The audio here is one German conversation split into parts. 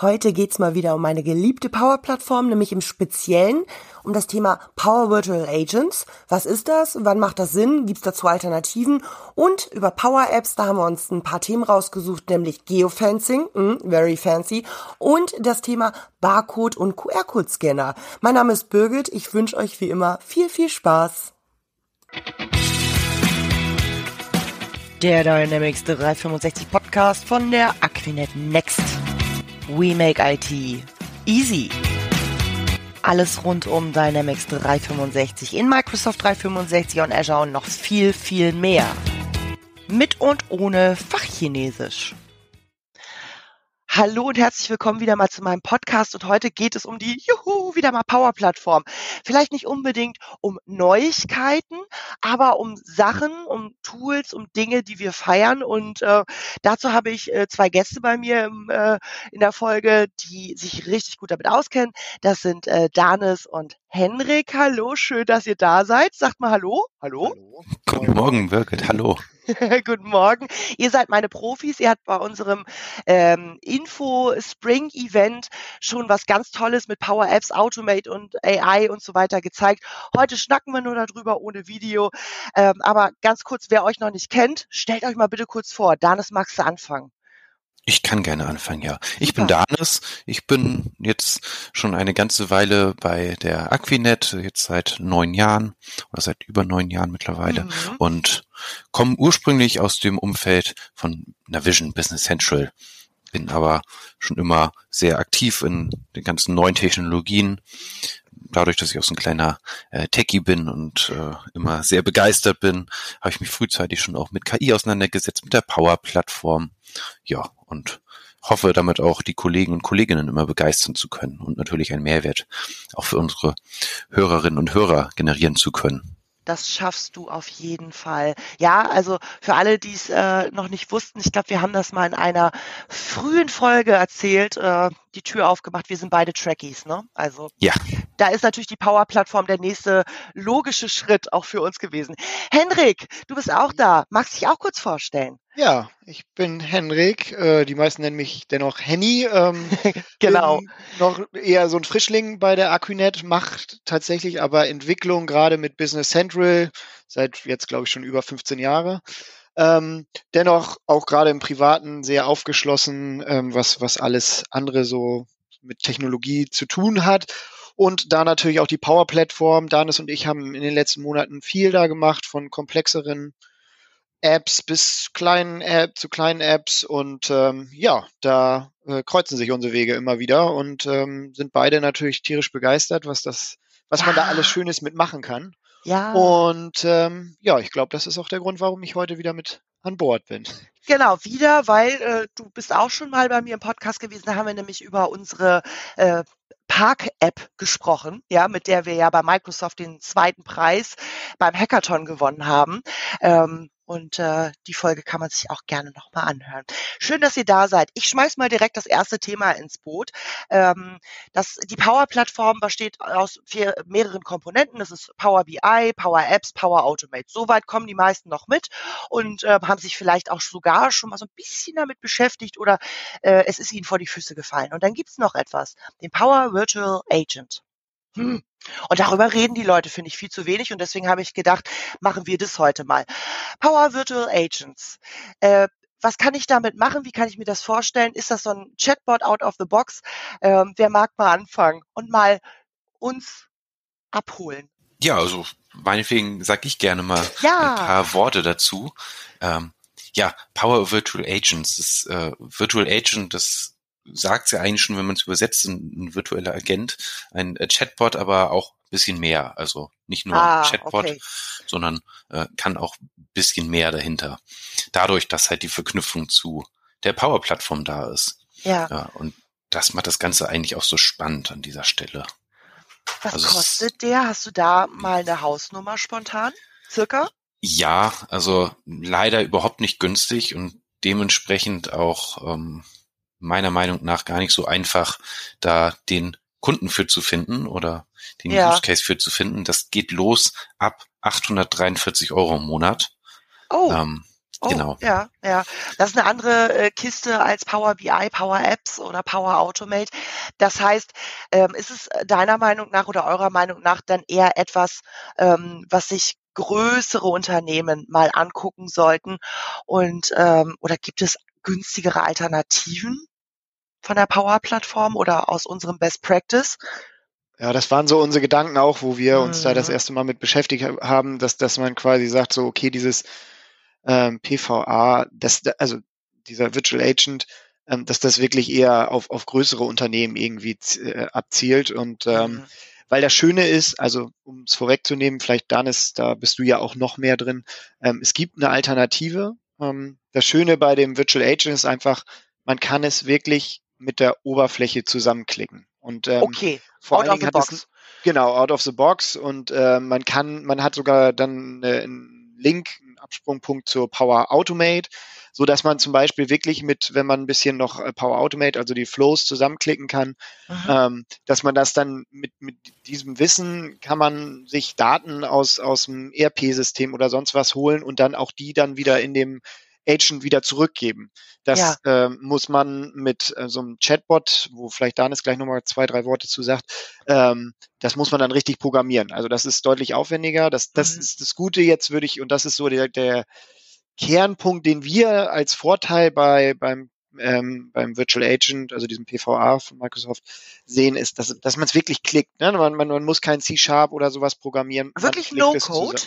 Heute geht's mal wieder um meine geliebte Power-Plattform, nämlich im Speziellen um das Thema Power Virtual Agents. Was ist das? Wann macht das Sinn? Gibt's dazu Alternativen? Und über Power Apps, da haben wir uns ein paar Themen rausgesucht, nämlich Geofencing, mm, very fancy, und das Thema Barcode und QR-Code-Scanner. Mein Name ist Birgit. Ich wünsche euch wie immer viel, viel Spaß. Der Dynamics 365 Podcast von der Aquinet Next. We make IT easy. Alles rund um Dynamics 365 in Microsoft 365 und Azure und noch viel, viel mehr. Mit und ohne Fachchinesisch. Hallo und herzlich willkommen wieder mal zu meinem Podcast und heute geht es um die Juhu, wieder mal Power Plattform. Vielleicht nicht unbedingt um Neuigkeiten, aber um Sachen, um Tools, um Dinge, die wir feiern und äh, dazu habe ich äh, zwei Gäste bei mir im, äh, in der Folge, die sich richtig gut damit auskennen. Das sind äh, Danis und Henrik. Hallo, schön, dass ihr da seid. Sagt mal Hallo. Hallo. Hallo. Guten Morgen, Birgit. Hallo. Guten Morgen. Ihr seid meine Profis. Ihr habt bei unserem ähm, Info Spring Event schon was ganz Tolles mit Power Apps, Automate und AI und so weiter gezeigt. Heute schnacken wir nur darüber ohne Video. Ähm, aber ganz kurz, wer euch noch nicht kennt, stellt euch mal bitte kurz vor. Danis, magst du anfangen? Ich kann gerne anfangen, ja. Ich bin Danis. Ich bin jetzt schon eine ganze Weile bei der Aquinet, jetzt seit neun Jahren oder seit über neun Jahren mittlerweile mhm. und komme ursprünglich aus dem Umfeld von Navision Business Central. Bin aber schon immer sehr aktiv in den ganzen neuen Technologien. Dadurch, dass ich auch so ein kleiner äh, Techie bin und äh, immer sehr begeistert bin, habe ich mich frühzeitig schon auch mit KI auseinandergesetzt, mit der Power-Plattform. Ja, und hoffe damit auch die Kollegen und Kolleginnen immer begeistern zu können und natürlich einen Mehrwert auch für unsere Hörerinnen und Hörer generieren zu können. Das schaffst du auf jeden Fall. Ja, also für alle, die es äh, noch nicht wussten, ich glaube, wir haben das mal in einer frühen Folge erzählt, äh, die Tür aufgemacht. Wir sind beide Trackies, ne? Also ja. da ist natürlich die Power-Plattform der nächste logische Schritt auch für uns gewesen. Henrik, du bist auch da. Magst dich auch kurz vorstellen? Ja, ich bin Henrik. Äh, die meisten nennen mich dennoch Henny. Ähm, genau. noch eher so ein Frischling bei der Aquinet, macht tatsächlich aber Entwicklung gerade mit Business Central seit jetzt, glaube ich, schon über 15 Jahre. Ähm, dennoch auch gerade im Privaten sehr aufgeschlossen, ähm, was, was alles andere so mit Technologie zu tun hat. Und da natürlich auch die Power-Plattform. Danis und ich haben in den letzten Monaten viel da gemacht, von komplexeren Apps bis kleinen App zu kleinen Apps und ähm, ja, da äh, kreuzen sich unsere Wege immer wieder und ähm, sind beide natürlich tierisch begeistert, was das, was man da alles Schönes mitmachen kann. Ja. Und ähm, ja, ich glaube, das ist auch der Grund, warum ich heute wieder mit an Bord bin. Genau, wieder, weil äh, du bist auch schon mal bei mir im Podcast gewesen. Da haben wir nämlich über unsere äh, Park-App gesprochen, ja, mit der wir ja bei Microsoft den zweiten Preis beim Hackathon gewonnen haben. Ähm, und äh, die Folge kann man sich auch gerne nochmal anhören. Schön, dass ihr da seid. Ich schmeiß mal direkt das erste Thema ins Boot. Ähm, das, die Power-Plattform besteht aus vier, mehreren Komponenten. Das ist Power BI, Power Apps, Power Automate. Soweit kommen die meisten noch mit und äh, haben sich vielleicht auch sogar schon mal so ein bisschen damit beschäftigt oder äh, es ist ihnen vor die Füße gefallen. Und dann gibt's noch etwas, den Power Virtual Agent. Hm. Und darüber reden die Leute, finde ich, viel zu wenig. Und deswegen habe ich gedacht, machen wir das heute mal. Power Virtual Agents. Äh, was kann ich damit machen? Wie kann ich mir das vorstellen? Ist das so ein Chatbot out of the box? Ähm, wer mag mal anfangen und mal uns abholen? Ja, also meinetwegen sage ich gerne mal ja. ein paar Worte dazu. Ähm, ja, Power Virtual Agents. Das äh, Virtual Agent, das sagt ja eigentlich schon, wenn man es übersetzt, ein, virtueller Agent, ein äh, Chatbot, aber auch ein bisschen mehr. Also nicht nur ah, Chatbot, okay. sondern äh, kann auch ein bisschen mehr dahinter. Dadurch, dass halt die Verknüpfung zu der Power-Plattform da ist. Ja. ja. Und das macht das Ganze eigentlich auch so spannend an dieser Stelle. Was also kostet der? Hast du da mal eine Hausnummer spontan? Circa? Ja, also leider überhaupt nicht günstig und dementsprechend auch ähm, meiner Meinung nach gar nicht so einfach, da den Kunden für zu finden oder den ja. Use Case für zu finden. Das geht los ab 843 Euro im Monat. Oh. Ähm, Oh, genau. Ja, ja. Das ist eine andere äh, Kiste als Power BI, Power Apps oder Power Automate. Das heißt, ähm, ist es deiner Meinung nach oder eurer Meinung nach dann eher etwas, ähm, was sich größere Unternehmen mal angucken sollten? Und ähm, oder gibt es günstigere Alternativen von der Power-Plattform oder aus unserem Best Practice? Ja, das waren so unsere Gedanken auch, wo wir uns da das mhm. erste Mal mit beschäftigt haben, dass, dass man quasi sagt, so, okay, dieses ähm, PVA, das, also dieser Virtual Agent, ähm, dass das wirklich eher auf, auf größere Unternehmen irgendwie äh, abzielt. Und ähm, mhm. weil das Schöne ist, also um es vorwegzunehmen, vielleicht Danis, da bist du ja auch noch mehr drin, ähm, es gibt eine Alternative. Ähm, das Schöne bei dem Virtual Agent ist einfach, man kann es wirklich mit der Oberfläche zusammenklicken. Und ähm, okay. vor out allen Dingen hat box. es genau out of the box und äh, man kann, man hat sogar dann äh, einen Link, Absprungpunkt zur Power Automate, so dass man zum Beispiel wirklich mit, wenn man ein bisschen noch äh, Power Automate, also die Flows zusammenklicken kann, ähm, dass man das dann mit, mit diesem Wissen kann man sich Daten aus, aus dem ERP-System oder sonst was holen und dann auch die dann wieder in dem Agent wieder zurückgeben. Das ja. ähm, muss man mit äh, so einem Chatbot, wo vielleicht Danis gleich nochmal zwei, drei Worte zu sagt, ähm, das muss man dann richtig programmieren. Also das ist deutlich aufwendiger. Das, das mhm. ist das Gute jetzt, würde ich, und das ist so der, der Kernpunkt, den wir als Vorteil bei, beim ähm, beim Virtual Agent, also diesem PVA von Microsoft, sehen, ist, dass, dass man es wirklich klickt. Ne? Man, man, man muss kein C-Sharp oder sowas programmieren. Wirklich No-Code?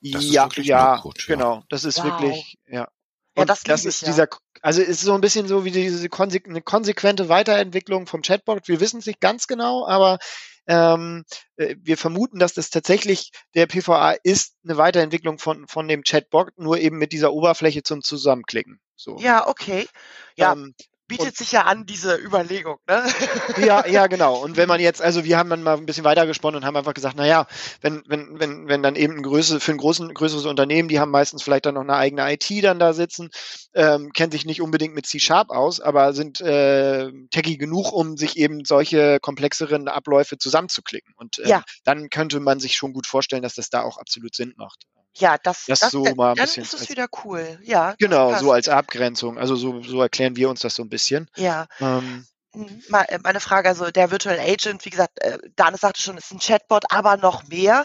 ja, ja, genau. Das ist wow. wirklich, ja. Und ja, das, das ist ich, dieser, also ist so ein bisschen so wie diese konse eine konsequente Weiterentwicklung vom Chatbot. Wir wissen es nicht ganz genau, aber ähm, äh, wir vermuten, dass das tatsächlich der PVA ist eine Weiterentwicklung von, von dem Chatbot, nur eben mit dieser Oberfläche zum Zusammenklicken. So. Ja, okay. Ja, ähm, bietet und, sich ja an, diese Überlegung, ne? Ja, ja, genau. Und wenn man jetzt, also wir haben dann mal ein bisschen weiter gesponnen und haben einfach gesagt, na ja, wenn, wenn, wenn, wenn dann eben ein Größe, für ein großen, größeres Unternehmen, die haben meistens vielleicht dann noch eine eigene IT dann da sitzen, ähm, kennen sich nicht unbedingt mit C-Sharp aus, aber sind äh, techy genug, um sich eben solche komplexeren Abläufe zusammenzuklicken. Und äh, ja. dann könnte man sich schon gut vorstellen, dass das da auch absolut Sinn macht. Ja, das, das, das so mal ein dann bisschen ist es wieder cool. Ja. Genau, so als Abgrenzung. Also so, so erklären wir uns das so ein bisschen. Ja. Ähm, mhm, äh, meine Frage, also der Virtual Agent, wie gesagt, äh, Danis sagte schon, ist ein Chatbot, aber noch mehr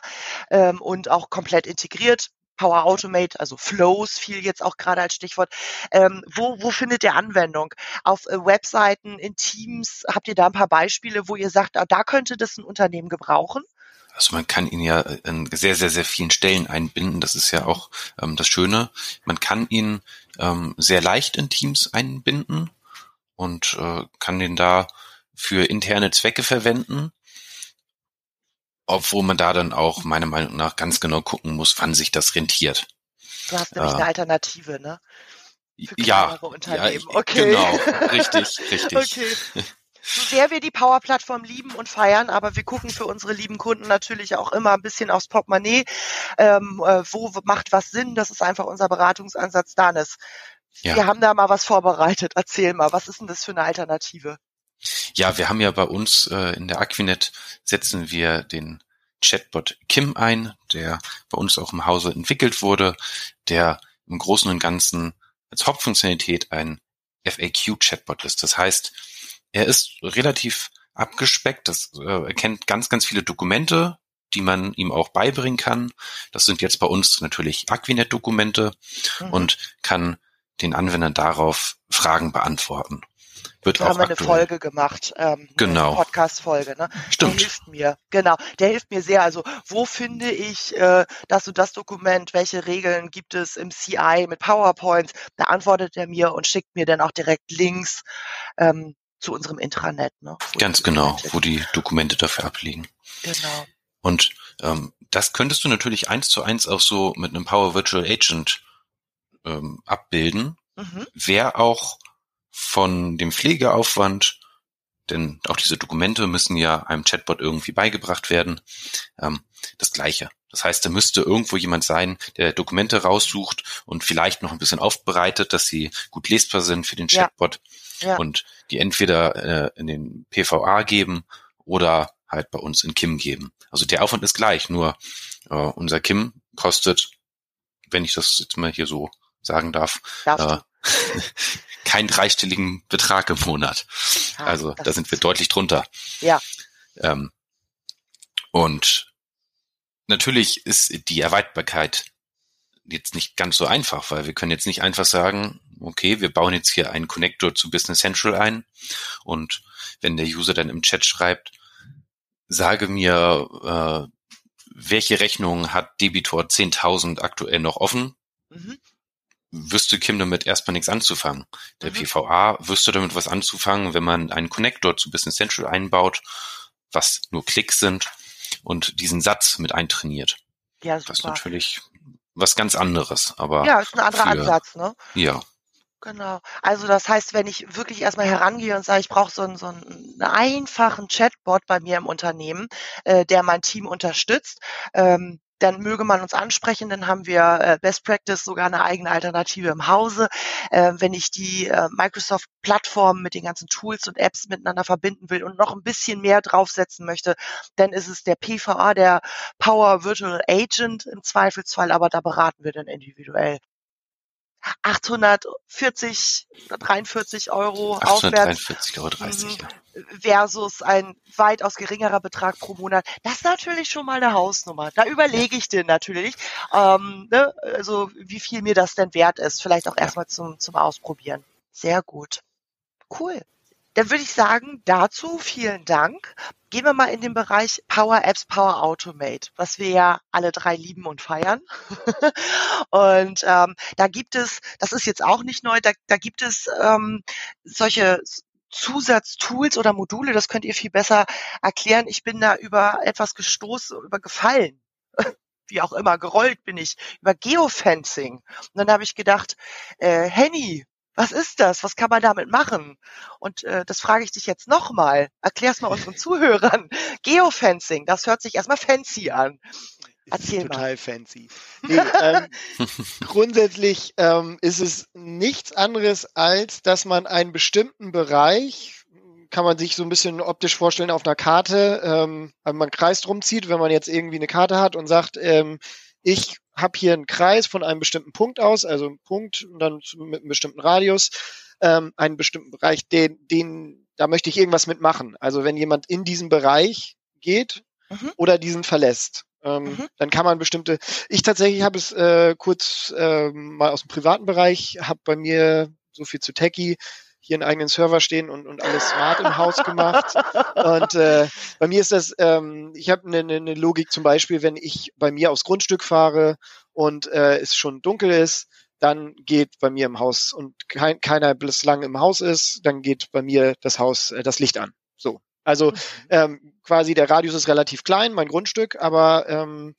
ähm, und auch komplett integriert. Power Automate, also Flows fiel jetzt auch gerade als Stichwort. Ähm, wo, wo findet ihr Anwendung? Auf äh, Webseiten, in Teams, habt ihr da ein paar Beispiele, wo ihr sagt, ah, da könnte das ein Unternehmen gebrauchen? Also man kann ihn ja in sehr, sehr, sehr vielen Stellen einbinden. Das ist ja auch ähm, das Schöne. Man kann ihn ähm, sehr leicht in Teams einbinden und äh, kann den da für interne Zwecke verwenden. Obwohl man da dann auch meiner Meinung nach ganz genau gucken muss, wann sich das rentiert. Du hast nämlich äh, eine Alternative, ne? Für ja, ja, okay. genau, richtig, richtig. Okay so sehr wir die Power-Plattform lieben und feiern, aber wir gucken für unsere lieben Kunden natürlich auch immer ein bisschen aufs Portemonnaie. Ähm, äh, wo macht was Sinn? Das ist einfach unser Beratungsansatz, Danis. Ja. Wir haben da mal was vorbereitet. Erzähl mal, was ist denn das für eine Alternative? Ja, wir haben ja bei uns äh, in der Aquinet setzen wir den Chatbot Kim ein, der bei uns auch im Hause entwickelt wurde, der im Großen und Ganzen als Hauptfunktionalität ein FAQ-Chatbot ist. Das heißt, er ist relativ abgespeckt. Das, äh, er kennt ganz, ganz viele Dokumente, die man ihm auch beibringen kann. Das sind jetzt bei uns natürlich Aquinet-Dokumente mhm. und kann den Anwendern darauf Fragen beantworten. Wird da haben wir eine Folge gemacht, ähm, genau. Podcast-Folge. Ne? Stimmt. Der hilft mir, genau. Der hilft mir sehr. Also wo finde ich äh, das und das Dokument? Welche Regeln gibt es im CI mit PowerPoint? Da antwortet er mir und schickt mir dann auch direkt Links. Ähm, zu unserem Intranet. Ne? Ganz genau, wo die Dokumente dafür abliegen. Genau. Und ähm, das könntest du natürlich eins zu eins auch so mit einem Power Virtual Agent ähm, abbilden. Mhm. Wäre auch von dem Pflegeaufwand, denn auch diese Dokumente müssen ja einem Chatbot irgendwie beigebracht werden, ähm, das gleiche. Das heißt, da müsste irgendwo jemand sein, der Dokumente raussucht und vielleicht noch ein bisschen aufbereitet, dass sie gut lesbar sind für den Chatbot. Ja ja. und die entweder äh, in den PVA geben oder halt bei uns in Kim geben. Also der Aufwand ist gleich, nur äh, unser Kim kostet, wenn ich das jetzt mal hier so sagen darf. Äh, keinen dreistelligen Betrag im Monat. Ah, also da sind wir deutlich drunter. Ja. Ähm, und natürlich ist die Erweiterbarkeit jetzt nicht ganz so einfach, weil wir können jetzt nicht einfach sagen, okay, wir bauen jetzt hier einen Connector zu Business Central ein und wenn der User dann im Chat schreibt, sage mir, äh, welche Rechnung hat Debitor 10.000 aktuell noch offen, mhm. wüsste Kim damit erstmal nichts anzufangen. Der mhm. PVA wüsste damit was anzufangen, wenn man einen Connector zu Business Central einbaut, was nur Klicks sind und diesen Satz mit eintrainiert. Ja, super. Das ist natürlich was ganz anderes, aber. Ja, ist ein anderer für, Ansatz, ne? Ja. Genau. Also das heißt, wenn ich wirklich erstmal herangehe und sage, ich brauche so einen, so einen einfachen Chatbot bei mir im Unternehmen, äh, der mein Team unterstützt, ähm, dann möge man uns ansprechen, dann haben wir äh, Best Practice sogar eine eigene Alternative im Hause. Äh, wenn ich die äh, Microsoft-Plattform mit den ganzen Tools und Apps miteinander verbinden will und noch ein bisschen mehr draufsetzen möchte, dann ist es der PVA, der Power Virtual Agent im Zweifelsfall, aber da beraten wir dann individuell. 840 oder 43 Euro 843,30 Euro 30, mhm. versus ein weitaus geringerer Betrag pro Monat. Das ist natürlich schon mal eine Hausnummer. Da überlege ich dir natürlich, ähm, ne, also wie viel mir das denn wert ist. Vielleicht auch erstmal zum, zum Ausprobieren. Sehr gut. Cool. Dann würde ich sagen, dazu vielen Dank. Gehen wir mal in den Bereich Power Apps, Power Automate, was wir ja alle drei lieben und feiern. und ähm, da gibt es, das ist jetzt auch nicht neu, da, da gibt es ähm, solche Zusatztools oder Module, das könnt ihr viel besser erklären. Ich bin da über etwas gestoßen, über gefallen. Wie auch immer, gerollt bin ich über Geofencing. Und dann habe ich gedacht, äh, Henny, was ist das? Was kann man damit machen? Und äh, das frage ich dich jetzt nochmal. Erklär's mal unseren Zuhörern. Geofencing, das hört sich erstmal fancy an. Erzähl total mal. fancy. Nee, ähm, grundsätzlich ähm, ist es nichts anderes, als dass man einen bestimmten Bereich, kann man sich so ein bisschen optisch vorstellen auf einer Karte, ähm, wenn man einen Kreis drum zieht, wenn man jetzt irgendwie eine Karte hat und sagt, ähm, ich habe hier einen Kreis von einem bestimmten Punkt aus, also einen Punkt und dann mit einem bestimmten Radius, ähm, einen bestimmten Bereich, den, den, da möchte ich irgendwas mitmachen. Also wenn jemand in diesen Bereich geht mhm. oder diesen verlässt, ähm, mhm. dann kann man bestimmte. Ich tatsächlich habe es äh, kurz äh, mal aus dem privaten Bereich, habe bei mir so viel zu Techie, hier einen eigenen Server stehen und, und alles smart im Haus gemacht. Und äh, bei mir ist das, ähm, ich habe eine, eine Logik zum Beispiel, wenn ich bei mir aufs Grundstück fahre und äh, es schon dunkel ist, dann geht bei mir im Haus und kein, keiner bislang im Haus ist, dann geht bei mir das Haus äh, das Licht an. So. Also ähm, quasi der Radius ist relativ klein, mein Grundstück, aber ähm,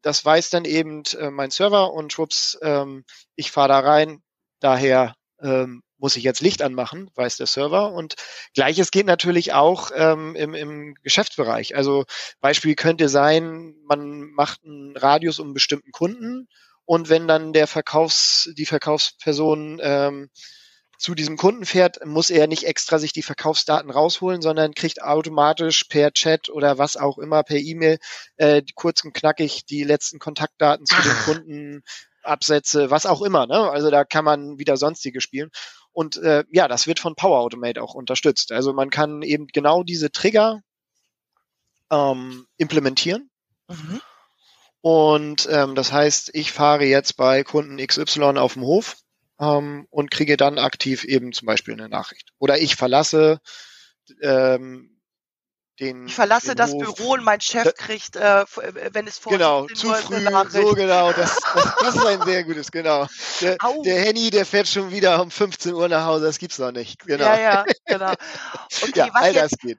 das weiß dann eben äh, mein Server und schwupps, ähm, ich fahre da rein, daher ähm, muss ich jetzt Licht anmachen, weiß der Server. Und gleiches geht natürlich auch ähm, im, im Geschäftsbereich. Also Beispiel könnte sein, man macht einen Radius um einen bestimmten Kunden und wenn dann der Verkaufs, die Verkaufsperson ähm, zu diesem Kunden fährt, muss er nicht extra sich die Verkaufsdaten rausholen, sondern kriegt automatisch per Chat oder was auch immer, per E-Mail, äh, kurz und knackig die letzten Kontaktdaten zu dem Kunden, Absätze, was auch immer. Ne? Also da kann man wieder sonstige spielen. Und äh, ja, das wird von Power Automate auch unterstützt. Also man kann eben genau diese Trigger ähm, implementieren. Mhm. Und ähm, das heißt, ich fahre jetzt bei Kunden XY auf dem Hof ähm, und kriege dann aktiv eben zum Beispiel eine Nachricht. Oder ich verlasse ähm, den, ich verlasse den das Hof. Büro und mein Chef kriegt, äh, äh wenn es vor Genau, zu früh, so genau, das, das, das, ist ein sehr gutes, genau. Der, der Henny, der fährt schon wieder um 15 Uhr nach Hause, das gibt's noch nicht, genau. Ja, ja, genau. Okay, ja, was, all jetzt, das geht.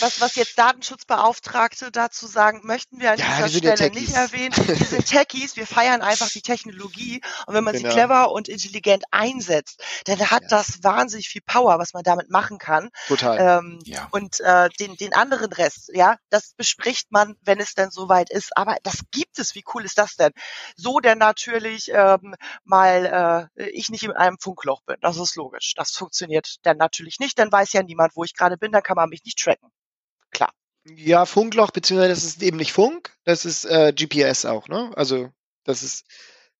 Was, was jetzt Datenschutzbeauftragte dazu sagen, möchten wir an ja, dieser Stelle nicht erwähnen. Wir sind Techies, wir feiern einfach die Technologie und wenn man genau. sie clever und intelligent einsetzt, dann hat ja. das wahnsinnig viel Power, was man damit machen kann. Total. Ähm, ja. Und äh, den, den anderen anderen Rest, ja, das bespricht man, wenn es denn soweit ist. Aber das gibt es. Wie cool ist das denn? So denn natürlich ähm, mal äh, ich nicht in einem Funkloch bin. Das ist logisch. Das funktioniert dann natürlich nicht. Dann weiß ja niemand, wo ich gerade bin. Dann kann man mich nicht tracken. Klar. Ja, Funkloch, beziehungsweise das ist eben nicht Funk, das ist äh, GPS auch, ne? Also das ist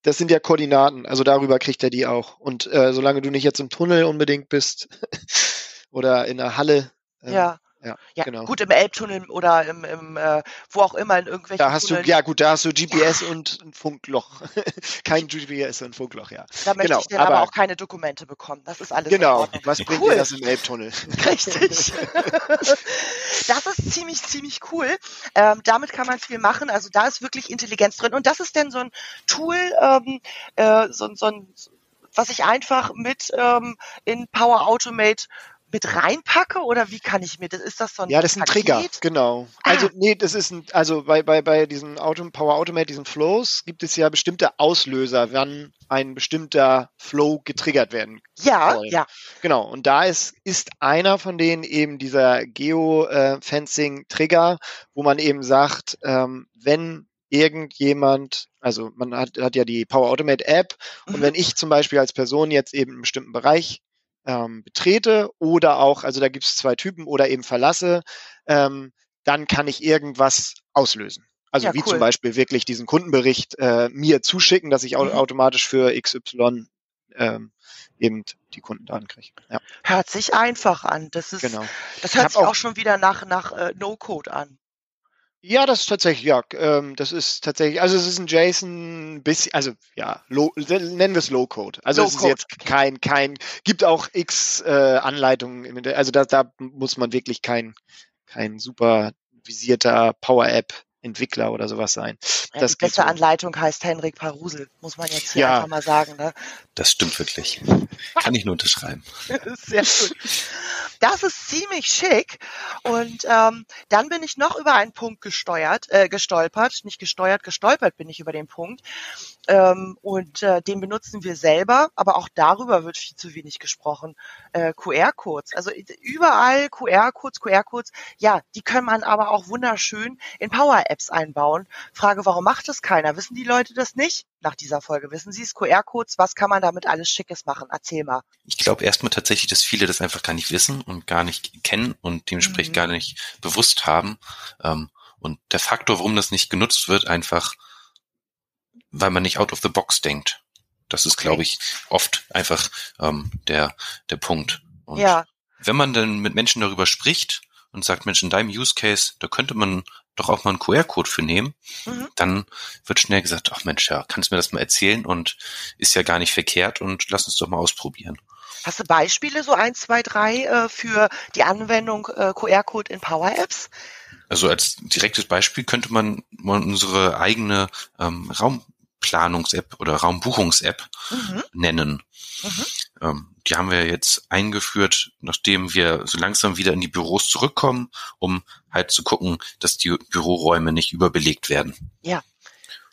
das sind ja Koordinaten, also darüber kriegt er die auch. Und äh, solange du nicht jetzt im Tunnel unbedingt bist oder in der Halle, ähm, ja. Ja, ja genau. gut, im Elbtunnel oder im, im äh, wo auch immer in irgendwelchen Da hast Tunneln. du, ja gut, da hast du GPS ja. und ein Funkloch. Kein GPS und Funkloch, ja. Da möchte genau, ich dann aber, aber, auch keine Dokumente bekommen. Das ist alles Genau, was bringt cool. dir das im Elbtunnel? Richtig. das ist ziemlich, ziemlich cool. Ähm, damit kann man viel machen. Also da ist wirklich Intelligenz drin. Und das ist denn so ein Tool, ähm, äh, so, so ein was ich einfach mit ähm, in Power Automate mit reinpacke oder wie kann ich mir das ist das so ein Ja, das ist ein Paket? Trigger, genau. Ah. Also nee, das ist ein also bei bei bei diesen Auto Power Automate diesen Flows gibt es ja bestimmte Auslöser, wann ein bestimmter Flow getriggert werden Ja, soll. ja. Genau, und da ist ist einer von denen eben dieser Geo äh, Fencing Trigger, wo man eben sagt, ähm, wenn irgendjemand, also man hat, hat ja die Power Automate App und mhm. wenn ich zum Beispiel als Person jetzt eben einen bestimmten Bereich ähm, betrete oder auch, also da gibt es zwei Typen oder eben verlasse, ähm, dann kann ich irgendwas auslösen. Also ja, wie cool. zum Beispiel wirklich diesen Kundenbericht äh, mir zuschicken, dass ich mhm. automatisch für XY ähm, eben die Kundendaten kriege. Ja. Hört sich einfach an. Das ist, genau. das hört sich auch, auch, schon wieder nach, nach äh, No-Code an. Ja, das ist tatsächlich, ja, ähm, das ist tatsächlich, also es ist ein JSON bisschen, also ja, low, nennen wir es Low Code. Also Low es ist jetzt kein, kein, gibt auch X äh, Anleitungen, also da, da muss man wirklich kein, kein super visierter Power App Entwickler oder sowas sein. Ja, das die beste Anleitung heißt Henrik Parusel, muss man jetzt hier ja. einfach mal sagen. Ne? Das stimmt wirklich. Kann ich nur unterschreiben. Sehr gut. Das ist ziemlich schick. Und ähm, dann bin ich noch über einen Punkt gesteuert, äh, gestolpert, nicht gesteuert, gestolpert bin ich über den Punkt. Ähm, und äh, den benutzen wir selber, aber auch darüber wird viel zu wenig gesprochen. Äh, QR-Codes, also überall QR-Codes, QR-Codes, ja, die kann man aber auch wunderschön in Power-Apps einbauen. Frage, warum macht das keiner? Wissen die Leute das nicht? Nach dieser Folge wissen sie es, QR-Codes, was kann man damit alles Schickes machen? Erzähl mal. Ich glaube erstmal tatsächlich, dass viele das einfach gar nicht wissen und gar nicht kennen und dementsprechend mhm. gar nicht bewusst haben. Ähm, und der Faktor, warum das nicht genutzt wird, einfach weil man nicht out of the box denkt. Das ist, okay. glaube ich, oft einfach ähm, der, der Punkt. Und ja. wenn man dann mit Menschen darüber spricht und sagt, Mensch, in deinem Use Case, da könnte man doch auch mal einen QR-Code für nehmen, mhm. dann wird schnell gesagt, ach Mensch, ja, kannst du mir das mal erzählen und ist ja gar nicht verkehrt und lass uns doch mal ausprobieren. Hast du Beispiele, so eins, zwei, drei, äh, für die Anwendung äh, QR-Code in Power Apps? Also als direktes Beispiel könnte man unsere eigene ähm, Raum Planungs-App oder Raumbuchungs-App mhm. nennen. Mhm. Ähm, die haben wir jetzt eingeführt, nachdem wir so langsam wieder in die Büros zurückkommen, um halt zu gucken, dass die Büroräume nicht überbelegt werden. Ja.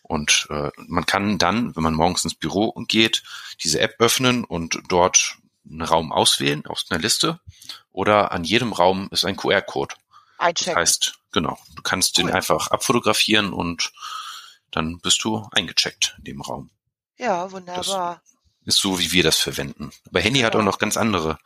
Und äh, man kann dann, wenn man morgens ins Büro geht, diese App öffnen und dort einen Raum auswählen aus einer Liste. Oder an jedem Raum ist ein QR-Code. Einchecken. Das heißt, genau, du kannst cool. den einfach abfotografieren und dann bist du eingecheckt in dem Raum. Ja, wunderbar. Das ist so, wie wir das verwenden. Aber Handy ja. hat auch noch ganz andere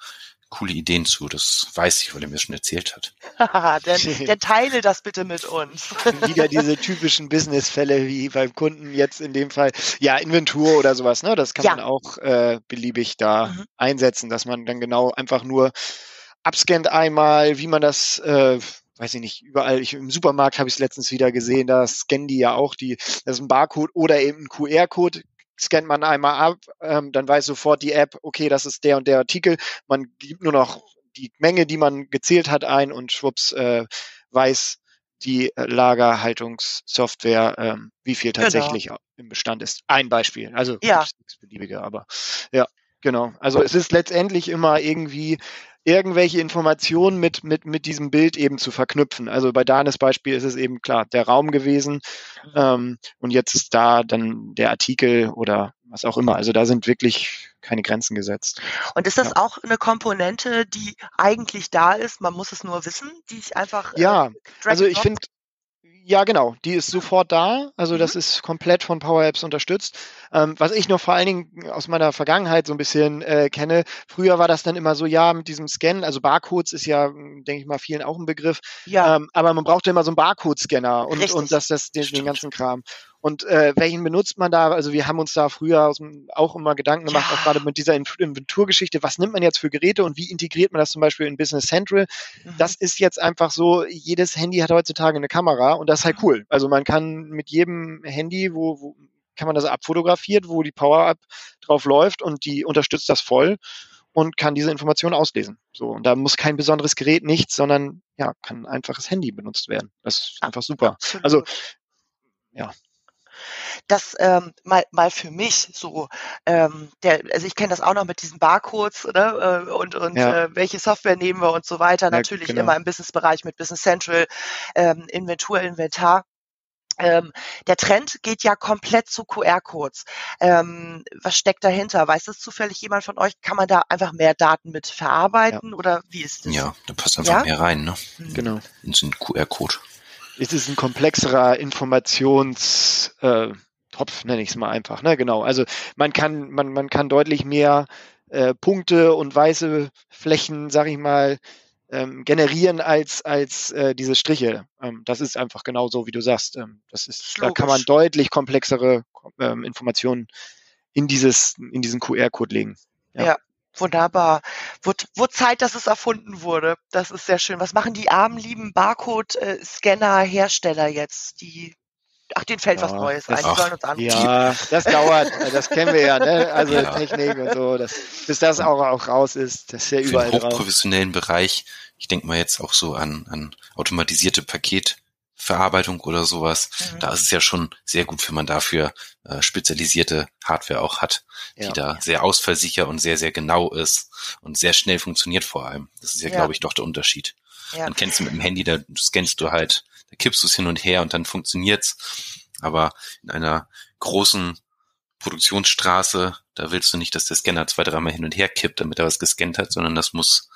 coole Ideen zu. Das weiß ich, weil er mir schon erzählt hat. dann, dann teile das bitte mit uns. Wieder diese typischen Businessfälle wie beim Kunden jetzt in dem Fall. Ja, Inventur oder sowas. Ne? Das kann ja. man auch äh, beliebig da mhm. einsetzen, dass man dann genau einfach nur abscannt einmal, wie man das äh, weiß ich nicht, überall, ich, im Supermarkt habe ich es letztens wieder gesehen, da scannen die ja auch die, das ist ein Barcode oder eben ein QR-Code, scannt man einmal ab, ähm, dann weiß sofort die App, okay, das ist der und der Artikel, man gibt nur noch die Menge, die man gezählt hat, ein und schwupps äh, weiß die Lagerhaltungssoftware, ähm, wie viel genau. tatsächlich genau. im Bestand ist. Ein Beispiel, also ja. nichts beliebige, aber ja, genau. Also es ist letztendlich immer irgendwie irgendwelche Informationen mit, mit, mit diesem Bild eben zu verknüpfen. Also bei Danes Beispiel ist es eben klar, der Raum gewesen ähm, und jetzt da dann der Artikel oder was auch immer. Also da sind wirklich keine Grenzen gesetzt. Und ist das ja. auch eine Komponente, die eigentlich da ist, man muss es nur wissen, die ich einfach. Äh, ja, äh, also ich finde, ja, genau. Die ist sofort da. Also das mhm. ist komplett von Power Apps unterstützt. Ähm, was ich noch vor allen Dingen aus meiner Vergangenheit so ein bisschen äh, kenne, früher war das dann immer so, ja, mit diesem Scan, also Barcodes ist ja, denke ich mal, vielen auch ein Begriff. Ja. Ähm, aber man brauchte immer so einen Barcode-Scanner und, und das, das, den, den ganzen Kram. Und äh, welchen benutzt man da? Also wir haben uns da früher auch immer Gedanken gemacht, ja. auch gerade mit dieser Inventurgeschichte, was nimmt man jetzt für Geräte und wie integriert man das zum Beispiel in Business Central? Mhm. Das ist jetzt einfach so, jedes Handy hat heutzutage eine Kamera und das ist halt mhm. cool. Also man kann mit jedem Handy, wo, wo kann man das abfotografiert, wo die Power-Up drauf läuft und die unterstützt das voll und kann diese Informationen auslesen. So, und da muss kein besonderes Gerät, nichts, sondern ja, kann ein einfaches Handy benutzt werden. Das ist einfach super. Absolut. Also, ja. Das ähm, mal, mal für mich so, ähm, der, also ich kenne das auch noch mit diesen Barcodes ne, äh, und, und ja. äh, welche Software nehmen wir und so weiter. Ja, Natürlich genau. immer im Businessbereich mit Business Central, ähm, Inventur, Inventar. Ähm, der Trend geht ja komplett zu QR-Codes. Ähm, was steckt dahinter? Weiß das zufällig jemand von euch? Kann man da einfach mehr Daten mit verarbeiten ja. oder wie ist das? Ja, da passt einfach ja? mehr rein, ne? Mhm. Genau. In so einen QR-Code. Es ist ein komplexerer Informationstopf, äh, nenne ich es mal einfach. Ne? Genau. Also man kann, man, man kann deutlich mehr äh, Punkte und weiße Flächen, sag ich mal, ähm, generieren als, als äh, diese Striche. Ähm, das ist einfach genau so, wie du sagst. Ähm, das ist, da kann man deutlich komplexere ähm, Informationen in dieses, in diesen QR-Code legen. Ja. ja. Wunderbar. Wurde, wurde Zeit, dass es erfunden wurde. Das ist sehr schön. Was machen die armen, lieben Barcode-Scanner-Hersteller jetzt? Die ach, den fällt ja, was Neues ein. Die sollen uns anrufen. Ja, das dauert. Das kennen wir ja, ne? Also ja. Technik und so. Das, bis das auch, auch raus ist, das ist ja überall Für den hochprofessionellen drauf. Bereich, ich denke mal jetzt auch so an, an automatisierte Paketverarbeitung oder sowas. Mhm. Da ist es ja schon sehr gut, wenn man dafür äh, spezialisierte Hardware auch hat, die ja. da sehr ausfallsicher und sehr, sehr genau ist und sehr schnell funktioniert vor allem. Das ist ja, ja. glaube ich, doch der Unterschied. Ja. Dann kennst du mit dem Handy, da scannst du halt da kippst du es hin und her und dann funktioniert's. Aber in einer großen Produktionsstraße, da willst du nicht, dass der Scanner zwei, dreimal hin und her kippt, damit er was gescannt hat, sondern das muss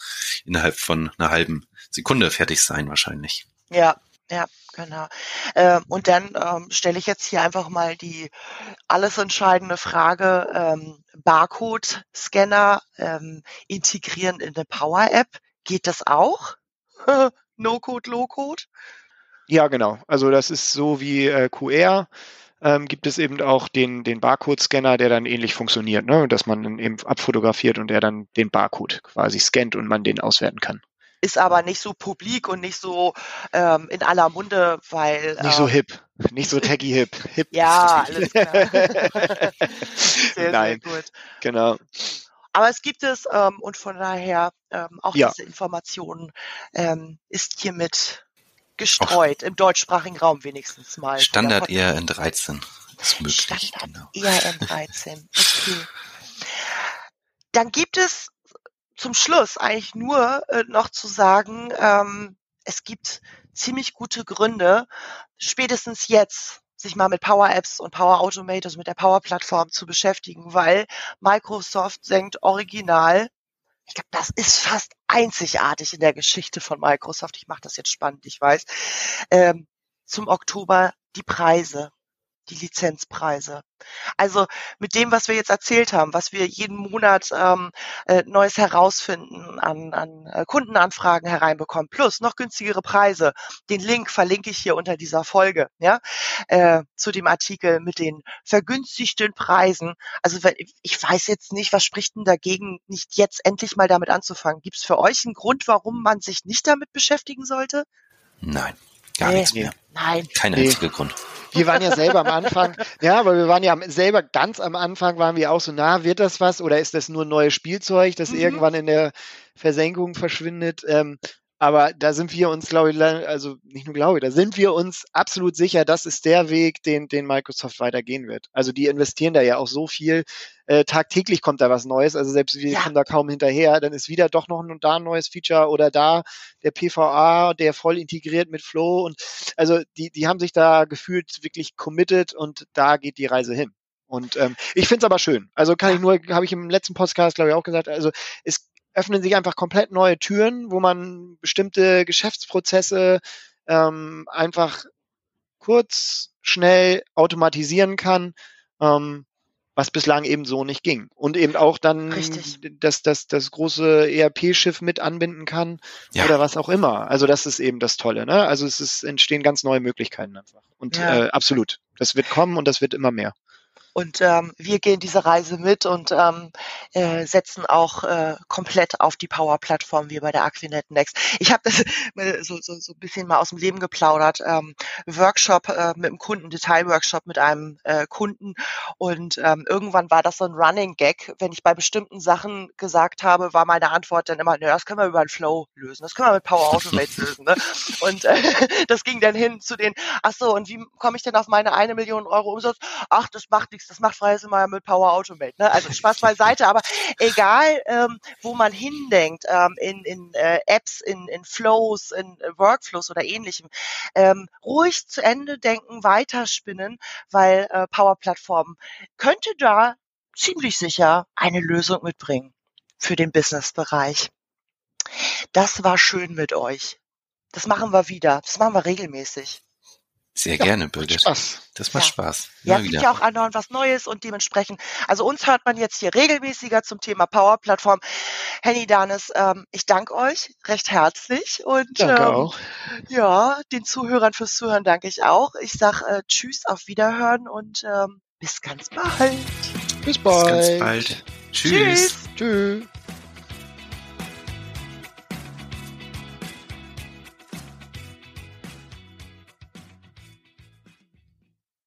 innerhalb von einer halben Sekunde fertig sein wahrscheinlich. Ja, ja, genau. Ähm, und dann ähm, stelle ich jetzt hier einfach mal die alles entscheidende Frage, ähm, Barcode-Scanner ähm, integrieren in eine Power-App. Geht das auch? No-Code, Low-Code? Ja, genau. Also das ist so wie äh, QR. Ähm, gibt es eben auch den, den Barcode-Scanner, der dann ähnlich funktioniert, ne? dass man eben abfotografiert und der dann den Barcode quasi scannt und man den auswerten kann. Ist aber nicht so publik und nicht so ähm, in aller Munde, weil. Nicht ähm, so hip, nicht so taggy hip. hip. Ja, alles klar. sehr, Nein, sehr gut. Genau. Aber es gibt es ähm, und von daher ähm, auch ja. diese Information ähm, ist hiermit gestreut, Auf im deutschsprachigen Raum wenigstens mal. Standard eher in 13 ist möglich. Standard genau. eher in 13, okay. Dann gibt es zum Schluss eigentlich nur äh, noch zu sagen, ähm, es gibt ziemlich gute Gründe, spätestens jetzt sich mal mit Power Apps und Power Automate, also mit der Power Plattform zu beschäftigen, weil Microsoft senkt original ich glaube, das ist fast einzigartig in der Geschichte von Microsoft. Ich mache das jetzt spannend, ich weiß. Ähm, zum Oktober die Preise die Lizenzpreise. Also mit dem, was wir jetzt erzählt haben, was wir jeden Monat ähm, äh, Neues herausfinden, an, an äh, Kundenanfragen hereinbekommen, plus noch günstigere Preise. Den Link verlinke ich hier unter dieser Folge, ja, äh, zu dem Artikel mit den vergünstigten Preisen. Also wenn, ich weiß jetzt nicht, was spricht denn dagegen, nicht jetzt endlich mal damit anzufangen? Gibt es für euch einen Grund, warum man sich nicht damit beschäftigen sollte? Nein, gar nichts mehr. Nein. Kein einziger Grund wir waren ja selber am Anfang, ja, aber wir waren ja selber ganz am Anfang waren wir auch so, na, wird das was oder ist das nur neues Spielzeug, das mhm. irgendwann in der Versenkung verschwindet? Ähm, aber da sind wir uns, glaube ich, also nicht nur glaube ich, da sind wir uns absolut sicher, das ist der Weg, den, den Microsoft weitergehen wird. Also die investieren da ja auch so viel. Äh, tagtäglich kommt da was Neues. Also selbst wir ja. kommen da kaum hinterher. Dann ist wieder doch noch ein, da ein neues Feature oder da der PVA, der voll integriert mit Flow. Und also die, die haben sich da gefühlt wirklich committed und da geht die Reise hin. Und ähm, ich finde es aber schön. Also kann ich nur, habe ich im letzten Podcast, glaube ich, auch gesagt, also es öffnen sich einfach komplett neue Türen, wo man bestimmte Geschäftsprozesse ähm, einfach kurz, schnell automatisieren kann. Ähm, was bislang eben so nicht ging. Und eben auch dann, dass das, das große ERP-Schiff mit anbinden kann ja. oder was auch immer. Also das ist eben das Tolle. Ne? Also es ist, entstehen ganz neue Möglichkeiten einfach. Und ja. äh, absolut, das wird kommen und das wird immer mehr. Und ähm, wir gehen diese Reise mit und ähm, äh, setzen auch äh, komplett auf die Power-Plattform wie bei der Aquinet Next. Ich habe das so, so, so ein bisschen mal aus dem Leben geplaudert. Ähm, Workshop äh, mit einem Kunden, Detailworkshop mit einem äh, Kunden. Und ähm, irgendwann war das so ein Running Gag. Wenn ich bei bestimmten Sachen gesagt habe, war meine Antwort dann immer, ne, das können wir über einen Flow lösen. Das können wir mit Power Automate lösen. Ne? Und äh, das ging dann hin zu den, ach so, und wie komme ich denn auf meine eine Million Euro Umsatz? Ach, das macht nichts das macht Freies immer mit Power Automate. Ne? Also Spaß beiseite, aber egal, ähm, wo man hindenkt, ähm, in, in äh, Apps, in, in Flows, in äh, Workflows oder ähnlichem, ähm, ruhig zu Ende denken, weiterspinnen, weil äh, Power Plattform könnte da ziemlich sicher eine Lösung mitbringen für den Businessbereich. Das war schön mit euch. Das machen wir wieder. Das machen wir regelmäßig. Sehr ja, gerne, Birgit. Spaß. Das macht ja. Spaß. Immer ja, wieder. ja auch andauernd was Neues und dementsprechend, also uns hört man jetzt hier regelmäßiger zum Thema Power Plattform. Henny Danes, ähm, ich danke euch recht herzlich und danke ähm, auch. ja, den Zuhörern fürs Zuhören danke ich auch. Ich sag äh, Tschüss, auf Wiederhören und ähm, bis ganz bald. Bis bald. Bis ganz bald. Tschüss. Tschüss. Tschüss.